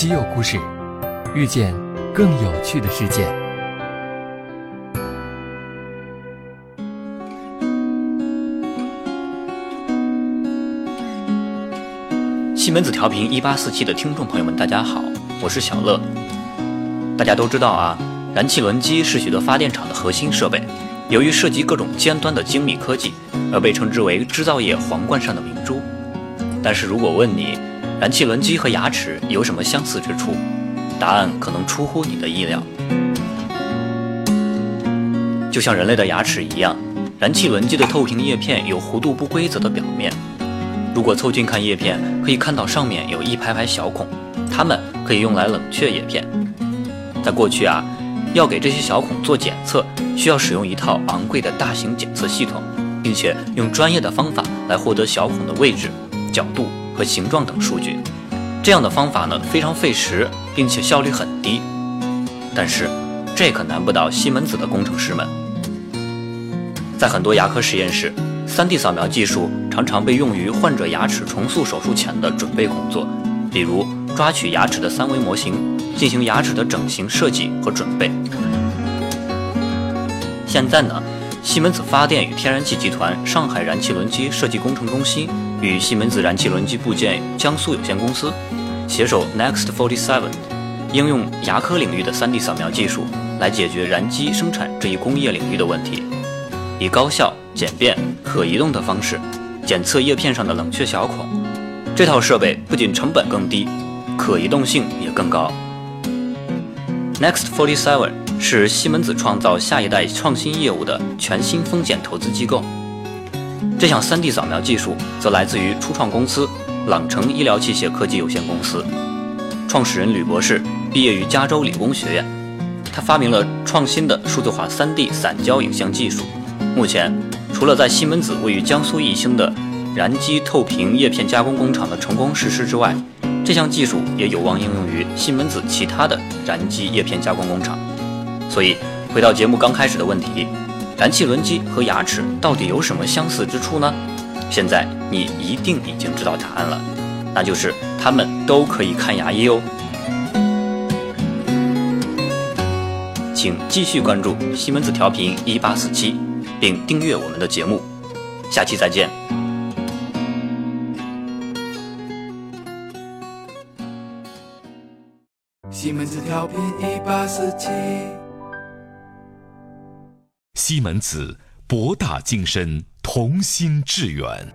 稀有故事，遇见更有趣的世界。西门子调频一八四七的听众朋友们，大家好，我是小乐。大家都知道啊，燃气轮机是许多发电厂的核心设备，由于涉及各种尖端的精密科技，而被称之为制造业皇冠上的明珠。但是如果问你，燃气轮机和牙齿有什么相似之处？答案可能出乎你的意料。就像人类的牙齿一样，燃气轮机的透平叶片有弧度不规则的表面。如果凑近看叶片，可以看到上面有一排排小孔，它们可以用来冷却叶片。在过去啊，要给这些小孔做检测，需要使用一套昂贵的大型检测系统，并且用专业的方法来获得小孔的位置、角度。和形状等数据，这样的方法呢非常费时，并且效率很低。但是这可难不倒西门子的工程师们。在很多牙科实验室，3D 扫描技术常常被用于患者牙齿重塑手术前的准备工作，比如抓取牙齿的三维模型，进行牙齿的整形设计和准备。现在呢，西门子发电与天然气集团上海燃气轮机设计工程中心。与西门子燃气轮机部件江苏有限公司携手 Next Forty Seven，应用牙科领域的 3D 扫描技术来解决燃机生产这一工业领域的问题，以高效、简便、可移动的方式检测叶片上的冷却小孔。这套设备不仅成本更低，可移动性也更高。Next Forty Seven 是西门子创造下一代创新业务的全新风险投资机构。这项 3D 扫描技术则来自于初创公司朗城医疗器械科技有限公司，创始人吕博士毕业于加州理工学院，他发明了创新的数字化 3D 散焦影像技术。目前，除了在西门子位于江苏宜兴的燃机透屏叶片加工工厂的成功实施之外，这项技术也有望应用于西门子其他的燃机叶片加工工厂。所以，回到节目刚开始的问题。燃气轮机和牙齿到底有什么相似之处呢？现在你一定已经知道答案了，那就是它们都可以看牙医哦。请继续关注西门子调频一八四七，并订阅我们的节目。下期再见。西门子调频一八四七。西门子，博大精深，同心致远。